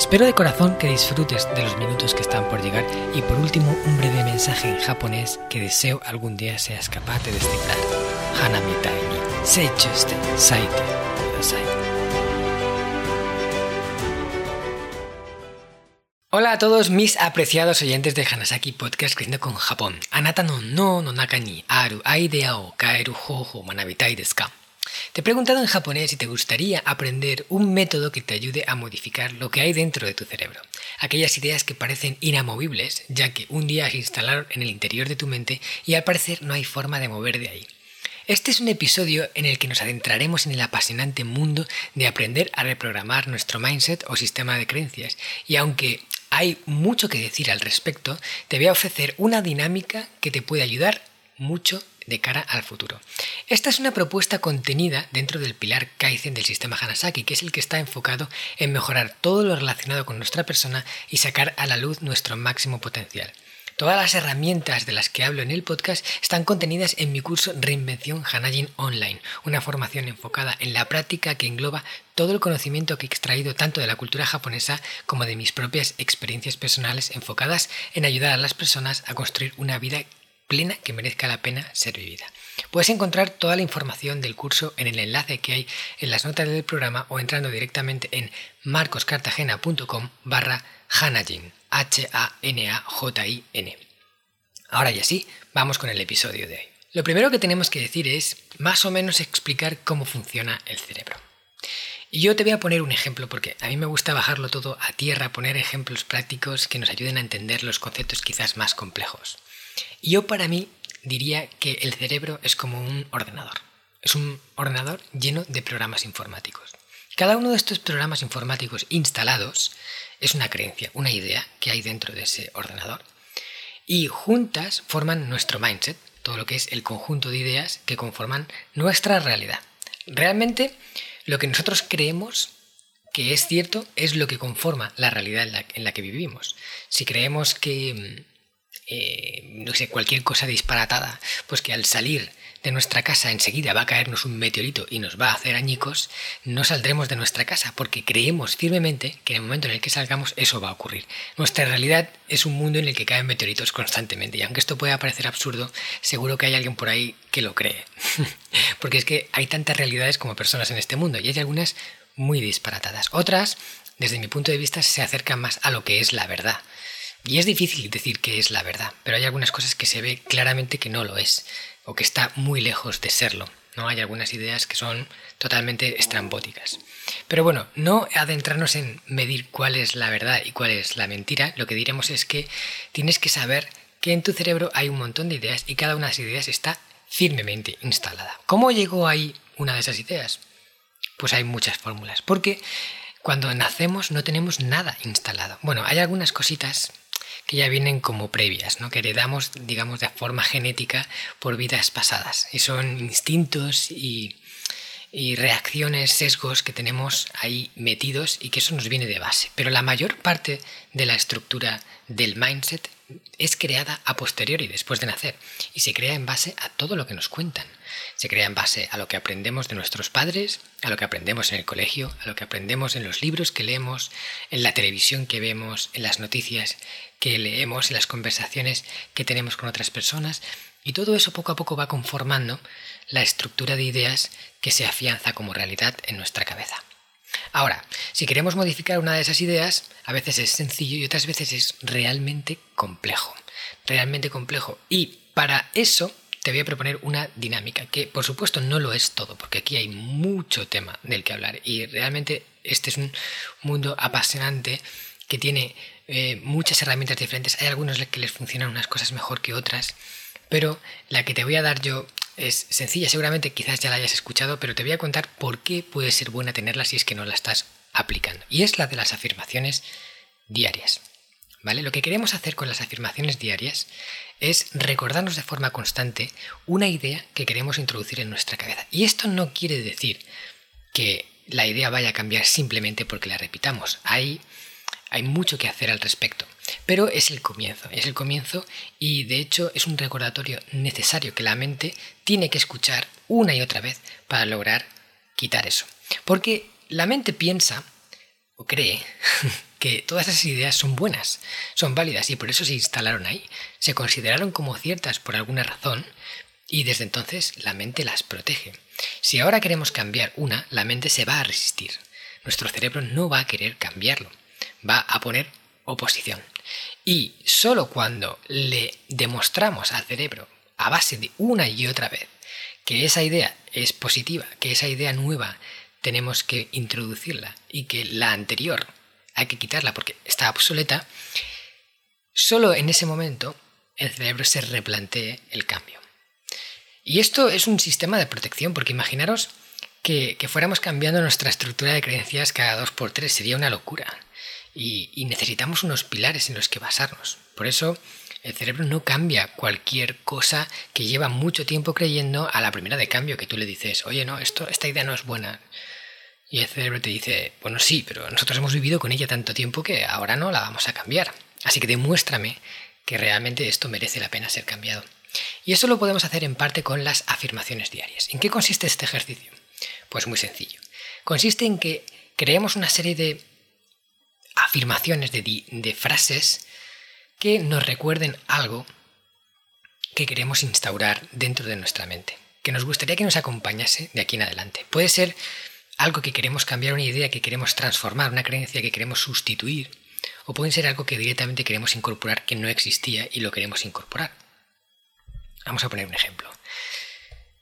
Espero de corazón que disfrutes de los minutos que están por llegar y por último un breve mensaje en japonés que deseo algún día seas capaz de descifrar. Hanamitai ni seichuste saite kudasai. Hola a todos mis apreciados oyentes de Hanasaki Podcast Creciendo con Japón. Anata no no no naka ni aru idea o kaeru hoho manabitai desu ka? Te he preguntado en japonés si te gustaría aprender un método que te ayude a modificar lo que hay dentro de tu cerebro. Aquellas ideas que parecen inamovibles, ya que un día se instalaron en el interior de tu mente y al parecer no hay forma de mover de ahí. Este es un episodio en el que nos adentraremos en el apasionante mundo de aprender a reprogramar nuestro mindset o sistema de creencias. Y aunque hay mucho que decir al respecto, te voy a ofrecer una dinámica que te puede ayudar mucho de cara al futuro. Esta es una propuesta contenida dentro del pilar Kaizen del sistema Hanasaki, que es el que está enfocado en mejorar todo lo relacionado con nuestra persona y sacar a la luz nuestro máximo potencial. Todas las herramientas de las que hablo en el podcast están contenidas en mi curso Reinvención Hanajin Online, una formación enfocada en la práctica que engloba todo el conocimiento que he extraído tanto de la cultura japonesa como de mis propias experiencias personales enfocadas en ayudar a las personas a construir una vida plena que merezca la pena ser vivida. Puedes encontrar toda la información del curso en el enlace que hay en las notas del programa o entrando directamente en marcoscartagena.com barra Hanajin, H-A-N-A-J-I-N. Ahora y así, vamos con el episodio de hoy. Lo primero que tenemos que decir es más o menos explicar cómo funciona el cerebro. Y yo te voy a poner un ejemplo porque a mí me gusta bajarlo todo a tierra, poner ejemplos prácticos que nos ayuden a entender los conceptos quizás más complejos. Yo para mí diría que el cerebro es como un ordenador. Es un ordenador lleno de programas informáticos. Cada uno de estos programas informáticos instalados es una creencia, una idea que hay dentro de ese ordenador. Y juntas forman nuestro mindset, todo lo que es el conjunto de ideas que conforman nuestra realidad. Realmente lo que nosotros creemos que es cierto es lo que conforma la realidad en la, en la que vivimos. Si creemos que eh, no sé, cualquier cosa disparatada, pues que al salir de nuestra casa enseguida va a caernos un meteorito y nos va a hacer añicos, no saldremos de nuestra casa porque creemos firmemente que en el momento en el que salgamos eso va a ocurrir. Nuestra realidad es un mundo en el que caen meteoritos constantemente y aunque esto pueda parecer absurdo, seguro que hay alguien por ahí que lo cree. porque es que hay tantas realidades como personas en este mundo y hay algunas muy disparatadas. Otras, desde mi punto de vista, se acercan más a lo que es la verdad. Y es difícil decir que es la verdad, pero hay algunas cosas que se ve claramente que no lo es, o que está muy lejos de serlo. ¿no? Hay algunas ideas que son totalmente estrambóticas. Pero bueno, no adentrarnos en medir cuál es la verdad y cuál es la mentira, lo que diremos es que tienes que saber que en tu cerebro hay un montón de ideas y cada una de esas ideas está firmemente instalada. ¿Cómo llegó ahí una de esas ideas? Pues hay muchas fórmulas, porque cuando nacemos no tenemos nada instalado. Bueno, hay algunas cositas que ya vienen como previas, ¿no? que heredamos, digamos, de forma genética por vidas pasadas. Y son instintos y, y reacciones, sesgos que tenemos ahí metidos y que eso nos viene de base. Pero la mayor parte de la estructura del mindset es creada a posteriori, después de nacer, y se crea en base a todo lo que nos cuentan. Se crea en base a lo que aprendemos de nuestros padres, a lo que aprendemos en el colegio, a lo que aprendemos en los libros que leemos, en la televisión que vemos, en las noticias que leemos, en las conversaciones que tenemos con otras personas, y todo eso poco a poco va conformando la estructura de ideas que se afianza como realidad en nuestra cabeza. Ahora, si queremos modificar una de esas ideas, a veces es sencillo y otras veces es realmente complejo. Realmente complejo. Y para eso te voy a proponer una dinámica, que por supuesto no lo es todo, porque aquí hay mucho tema del que hablar. Y realmente este es un mundo apasionante que tiene eh, muchas herramientas diferentes. Hay algunos que les funcionan unas cosas mejor que otras. Pero la que te voy a dar yo es sencilla, seguramente quizás ya la hayas escuchado, pero te voy a contar por qué puede ser buena tenerla si es que no la estás aplicando. Y es la de las afirmaciones diarias. ¿Vale? Lo que queremos hacer con las afirmaciones diarias es recordarnos de forma constante una idea que queremos introducir en nuestra cabeza. Y esto no quiere decir que la idea vaya a cambiar simplemente porque la repitamos. Hay, hay mucho que hacer al respecto. Pero es el comienzo, es el comienzo y de hecho es un recordatorio necesario que la mente tiene que escuchar una y otra vez para lograr quitar eso. Porque la mente piensa o cree que todas esas ideas son buenas, son válidas y por eso se instalaron ahí. Se consideraron como ciertas por alguna razón y desde entonces la mente las protege. Si ahora queremos cambiar una, la mente se va a resistir. Nuestro cerebro no va a querer cambiarlo, va a poner oposición. Y solo cuando le demostramos al cerebro, a base de una y otra vez, que esa idea es positiva, que esa idea nueva tenemos que introducirla y que la anterior hay que quitarla porque está obsoleta, solo en ese momento el cerebro se replantee el cambio. Y esto es un sistema de protección, porque imaginaros que, fuéramos cambiando nuestra estructura de creencias cada dos por tres, sería una locura. Y, necesitamos unos pilares en los que basarnos. Por eso el cerebro no cambia cualquier cosa que lleva mucho tiempo creyendo a la primera de cambio que tú le dices, oye, no, esto, esta idea no es buena. Y el cerebro te dice, bueno, sí, pero nosotros hemos vivido con ella tanto tiempo que ahora no la vamos a cambiar. Así que demuéstrame que realmente esto merece la pena ser cambiado. Y eso lo podemos hacer en parte con las afirmaciones diarias. ¿En qué consiste este ejercicio? Pues muy sencillo. Consiste en que creemos una serie de afirmaciones, de, frases que nos recuerden algo que queremos instaurar dentro de nuestra mente, que nos gustaría que nos acompañase de aquí en adelante. Puede ser algo que queremos cambiar, una idea que queremos transformar, una creencia que queremos sustituir, o pueden ser algo que directamente queremos incorporar que no existía y lo queremos incorporar. Vamos a poner un ejemplo.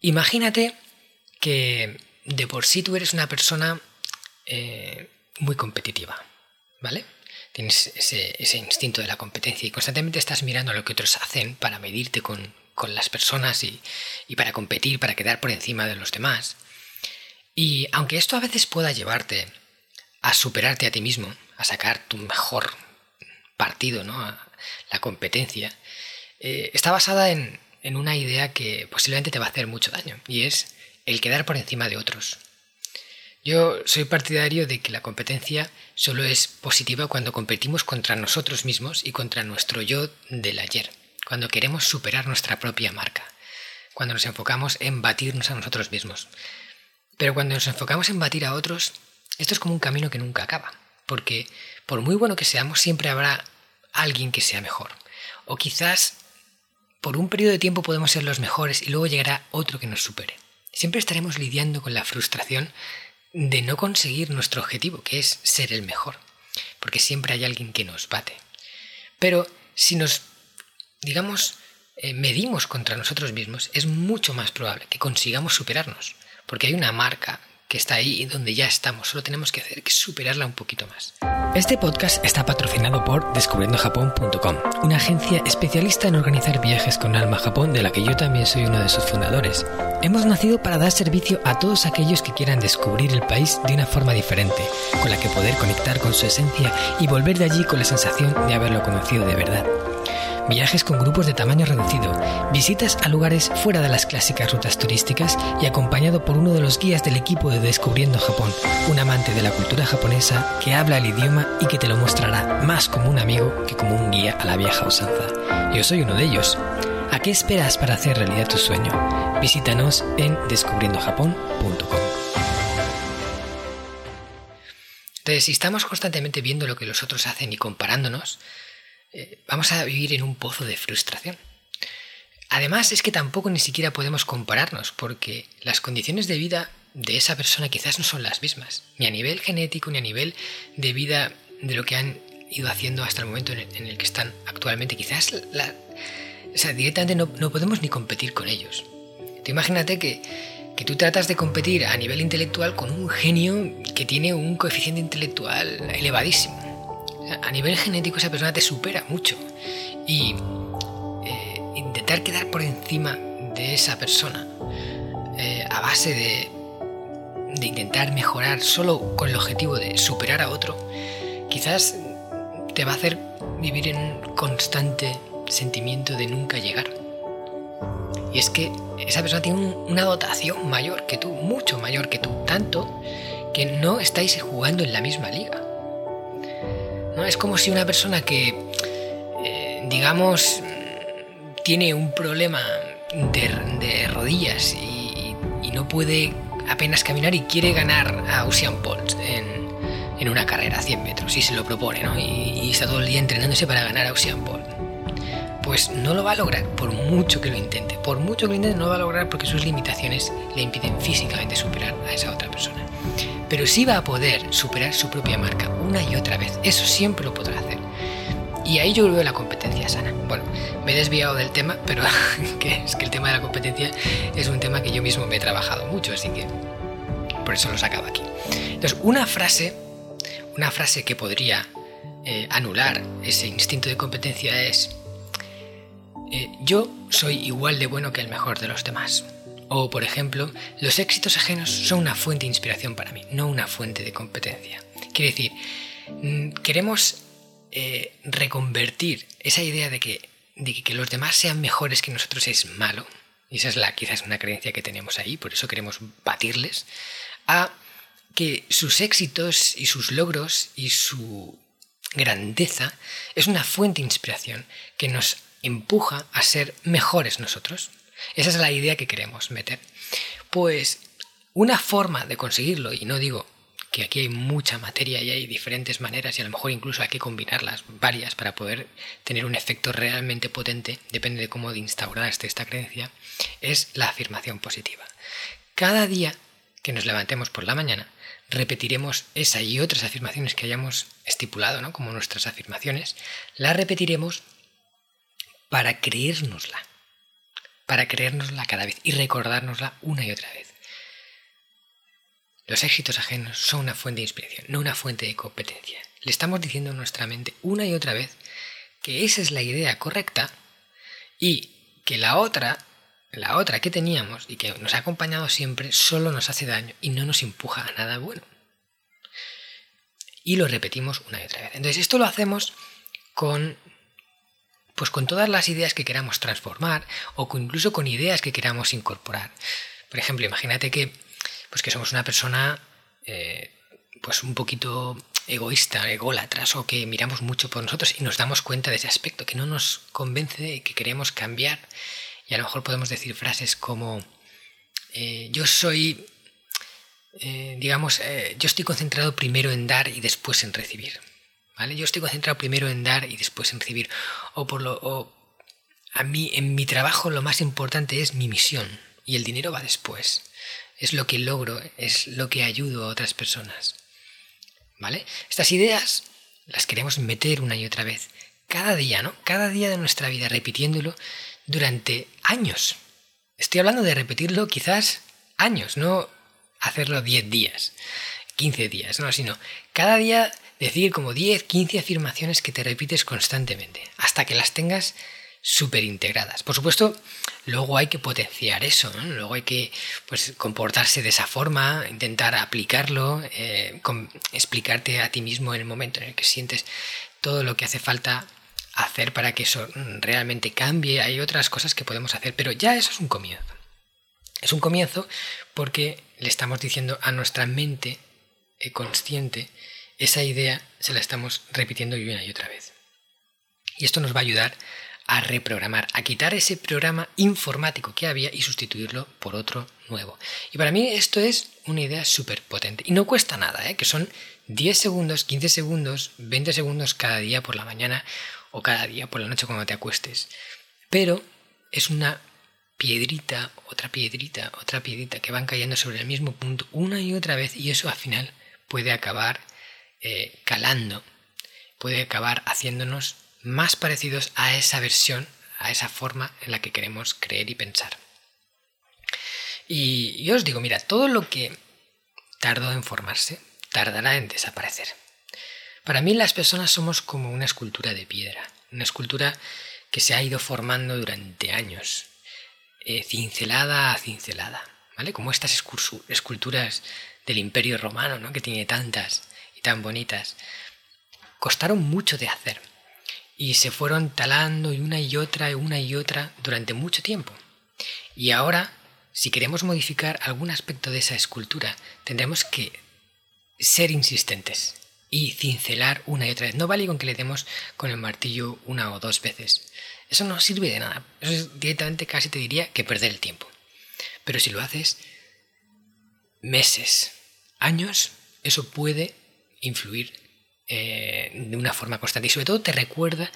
Imagínate que de por sí tú eres una persona eh, muy competitiva, ¿vale? Tienes ese, instinto de la competencia y constantemente estás mirando a lo que otros hacen para medirte con, las personas y, y para competir, para quedar por encima de los demás. Y aunque esto a veces pueda llevarte a superarte a ti mismo, a sacar tu mejor partido, ¿no? la competencia, eh, está basada en, en una idea que posiblemente te va a hacer mucho daño, y es el quedar por encima de otros. Yo soy partidario de que la competencia solo es positiva cuando competimos contra nosotros mismos y contra nuestro yo del ayer, cuando queremos superar nuestra propia marca, cuando nos enfocamos en batirnos a nosotros mismos. Pero cuando nos enfocamos en batir a otros, esto es como un camino que nunca acaba, porque por muy bueno que seamos, siempre habrá alguien que sea mejor. O quizás por un periodo de tiempo podemos ser los mejores y luego llegará otro que nos supere. Siempre estaremos lidiando con la frustración de no conseguir nuestro objetivo, que es ser el mejor, porque siempre hay alguien que nos bate. Pero si nos, digamos, eh, medimos contra nosotros mismos, es mucho más probable que consigamos superarnos porque hay una marca que está ahí y donde ya estamos, solo tenemos que hacer que superarla un poquito más. Este podcast está patrocinado por descubriendojapón.com, una agencia especialista en organizar viajes con alma a Japón de la que yo también soy uno de sus fundadores. Hemos nacido para dar servicio a todos aquellos que quieran descubrir el país de una forma diferente, con la que poder conectar con su esencia y volver de allí con la sensación de haberlo conocido de verdad viajes con grupos de tamaño reducido, visitas a lugares fuera de las clásicas rutas turísticas y acompañado por uno de los guías del equipo de Descubriendo Japón, un amante de la cultura japonesa que habla el idioma y que te lo mostrará más como un amigo que como un guía a la vieja usanza. Yo soy uno de ellos. ¿A qué esperas para hacer realidad tu sueño? Visítanos en descubriendojapón.com. Entonces, si estamos constantemente viendo lo que los otros hacen y comparándonos, eh, vamos a vivir en un pozo de frustración. Además es que tampoco ni siquiera podemos compararnos porque las condiciones de vida de esa persona quizás no son las mismas, ni a nivel genético, ni a nivel de vida de lo que han ido haciendo hasta el momento en el, que están actualmente. Quizás la, o sea, directamente no, podemos ni competir con ellos. Tú imagínate que, que tú tratas de competir a nivel intelectual con un genio que tiene un coeficiente intelectual elevadísimo a nivel genético esa persona te supera mucho. Y eh, intentar quedar por encima de esa persona eh, a base de, de intentar mejorar solo con el objetivo de superar a otro, quizás te va a hacer vivir en un constante sentimiento de nunca llegar. Y es que esa persona tiene una dotación mayor que tú, mucho mayor que tú, tanto que no estáis jugando en la misma liga. ¿No? Es como si una persona que, eh, digamos, tiene un problema de, rodillas y, no puede apenas caminar y quiere ganar a Usain Bolt en, una carrera a 100 metros y se lo propone, ¿no? Y, y, está todo el día entrenándose para ganar a Usain Bolt pues no lo va a lograr por mucho que lo intente. Por mucho que lo intente no lo va a lograr porque sus limitaciones le impiden físicamente superar a esa otra persona. Pero sí va a poder superar su propia marca una y otra vez. Eso siempre lo podrá hacer. Y ahí yo veo la competencia sana. Bueno, me he desviado del tema, pero es que el tema de la competencia es un tema que yo mismo me he trabajado mucho, así que por eso lo sacaba aquí. Entonces, una frase, una frase que podría eh, anular ese instinto de competencia es eh, yo soy igual de bueno que el mejor de los demás. O, por ejemplo, los éxitos ajenos son una fuente de inspiración para mí, no una fuente de competencia. Quiere decir, mm, queremos eh, reconvertir esa idea de que, de que los demás sean mejores que nosotros es malo, y esa es la, quizás una creencia que tenemos ahí, por eso queremos batirles, a que sus éxitos y sus logros y su grandeza es una fuente de inspiración que nos empuja a ser mejores nosotros. Esa es la idea que queremos meter. Pues una forma de conseguirlo, y no digo que aquí hay mucha materia y hay diferentes maneras y a lo mejor incluso hay que combinarlas varias para poder tener un efecto realmente potente, depende de cómo instauraste esta creencia, es la afirmación positiva. Cada día que nos levantemos por la mañana, repetiremos esa y otras afirmaciones que hayamos estipulado, ¿no? como nuestras afirmaciones, las repetiremos para creérnosla, para creérnosla cada vez y recordárnosla una y otra vez. Los éxitos ajenos son una fuente de inspiración, no una fuente de competencia. Le estamos diciendo a nuestra mente una y otra vez que esa es la idea correcta y que la otra, la otra que teníamos y que nos ha acompañado siempre, solo nos hace daño y no nos empuja a nada bueno. Y lo repetimos una y otra vez. Entonces esto lo hacemos con pues con todas las ideas que queramos transformar o incluso con ideas que queramos incorporar. Por ejemplo, imagínate que, pues que somos una persona eh, pues un poquito egoísta, ególatras, o que miramos mucho por nosotros y nos damos cuenta de ese aspecto que no nos convence y que queremos cambiar. Y a lo mejor podemos decir frases como eh, yo soy, eh, digamos, yo estoy concentrado primero en dar y después en recibir. Yo estoy concentrado primero en dar y después en recibir. O por lo. a mí, en mi trabajo, lo más importante es mi misión. Y el dinero va después. Es lo que logro, es lo que ayudo a otras personas. ¿Vale? Estas ideas las queremos meter una y otra vez. Cada día, ¿no? Cada día de nuestra vida, repitiéndolo durante años. Estoy hablando de repetirlo quizás años, no hacerlo 10 días, 15 días, no, sino cada día decir como 10, 15 afirmaciones que te repites constantemente, hasta que las tengas súper integradas. Por supuesto, luego hay que potenciar eso, luego hay que pues, comportarse de esa forma, intentar aplicarlo, eh, explicarte a ti mismo en el momento en el que sientes todo lo que hace falta hacer para que eso realmente cambie. Hay otras cosas que podemos hacer, pero ya eso es un comienzo. Es un comienzo porque le estamos diciendo a nuestra mente eh, consciente esa idea se la estamos repitiendo una y otra vez. Y esto nos va a ayudar a reprogramar, a quitar ese programa informático que había y sustituirlo por otro nuevo. Y para mí esto es una idea súper potente. Y no cuesta nada, ¿eh? que son 10 segundos, 15 segundos, 20 segundos cada día por la mañana o cada día por la noche cuando te acuestes. Pero es una piedrita, otra piedrita, otra piedrita que van cayendo sobre el mismo punto una y otra vez y eso al final puede acabar eh, calando, puede acabar haciéndonos más parecidos a esa versión, a esa forma en la que queremos creer y pensar. Y yo os digo, mira, todo lo que tardó en formarse, tardará en desaparecer. Para mí las personas somos como una escultura de piedra, una escultura que se ha ido formando durante años, eh, cincelada a cincelada, ¿vale? Como estas esculturas del Imperio Romano, ¿no? Que tiene tantas y tan bonitas, costaron mucho de hacer. y se fueron talando y una y otra y una y otra durante mucho tiempo. Y ahora, si queremos modificar algún aspecto de esa escultura, tendremos que ser insistentes y cincelar una y otra vez. No vale con que le demos con el martillo una o dos veces. Eso no sirve de nada. Eso es directamente casi te diría que perder el tiempo. Pero si lo haces meses, años, eso puede influir eh, de una forma constante y sobre todo te recuerda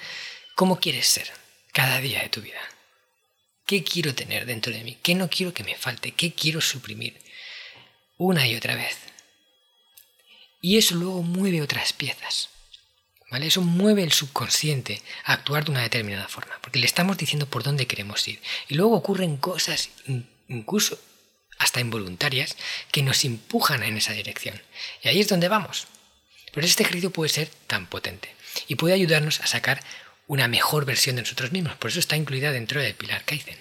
cómo quieres ser cada día de tu vida. ¿Qué quiero tener dentro de mí? ¿Qué no quiero que me falte? ¿Qué quiero suprimir? Una y otra vez. Y eso luego mueve otras piezas. ¿Vale? Eso mueve el subconsciente a actuar de una determinada forma, porque le estamos diciendo por dónde queremos ir. Y luego ocurren cosas, incluso hasta involuntarias, que nos empujan en esa dirección. Y ahí es donde vamos. Pero este ejercicio puede ser tan potente y puede ayudarnos a sacar una mejor versión de nosotros mismos. Por eso está incluida dentro del Pilar Kaizen.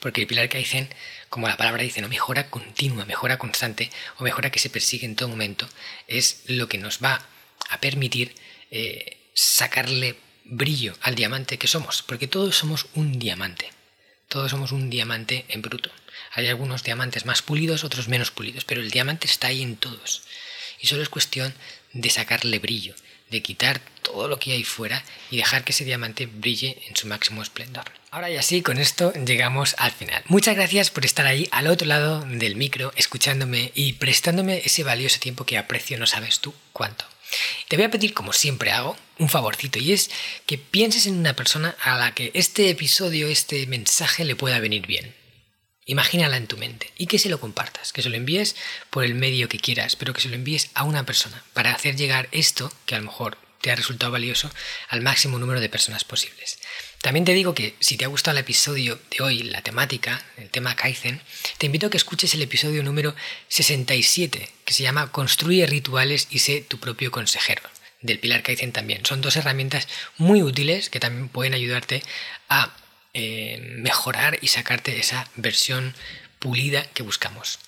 Porque el Pilar Kaizen, como la palabra dice, no mejora continua, mejora constante o mejora que se persigue en todo momento, es lo que nos va a permitir eh, sacarle brillo al diamante que somos. Porque todos somos un diamante. Todos somos un diamante en bruto. Hay algunos diamantes más pulidos, otros menos pulidos, pero el diamante está ahí en todos. Y solo es cuestión de sacarle brillo, de quitar todo lo que hay fuera y dejar que ese diamante brille en su máximo esplendor. Ahora y así, con esto llegamos al final. Muchas gracias por estar ahí al otro lado del micro, escuchándome y prestándome ese valioso tiempo que aprecio, no sabes tú cuánto. Te voy a pedir, como siempre hago, un favorcito y es que pienses en una persona a la que este episodio, este mensaje le pueda venir bien. Imagínala en tu mente y que se lo compartas, que se lo envíes por el medio que quieras, pero que se lo envíes a una persona para hacer llegar esto, que a lo mejor te ha resultado valioso, al máximo número de personas posibles. También te digo que si te ha gustado el episodio de hoy, la temática, el tema Kaizen, te invito a que escuches el episodio número 67, que se llama Construye rituales y sé tu propio consejero, del Pilar Kaizen también. Son dos herramientas muy útiles que también pueden ayudarte a eh, mejorar y sacarte esa versión pulida que buscamos.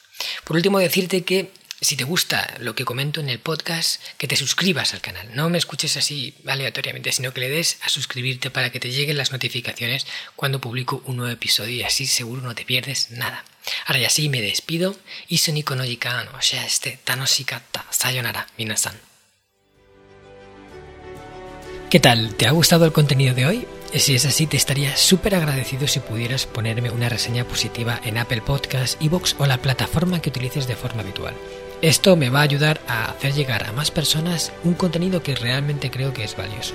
Por último, decirte que si te gusta lo que comento en el podcast, que te suscribas al canal. No me escuches así aleatoriamente, sino que le des a suscribirte para que te lleguen las notificaciones cuando publico un nuevo episodio y así seguro no te pierdes nada. Ahora ya sí me despido. Niko no o sea, este Tanoshikata Sayonara, minasan. ¿Qué tal? ¿Te ha gustado el contenido de hoy? Si es así, te estaría súper agradecido si pudieras ponerme una reseña positiva en Apple Podcasts, Evox o la plataforma que utilices de forma habitual. Esto me va a ayudar a hacer llegar a más personas un contenido que realmente creo que es valioso.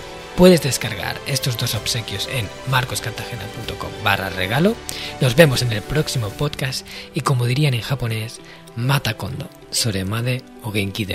Puedes descargar estos dos obsequios en marcoscartagena.com barra regalo. Nos vemos en el próximo podcast y como dirían en japonés, mata kondo, soremade o genki.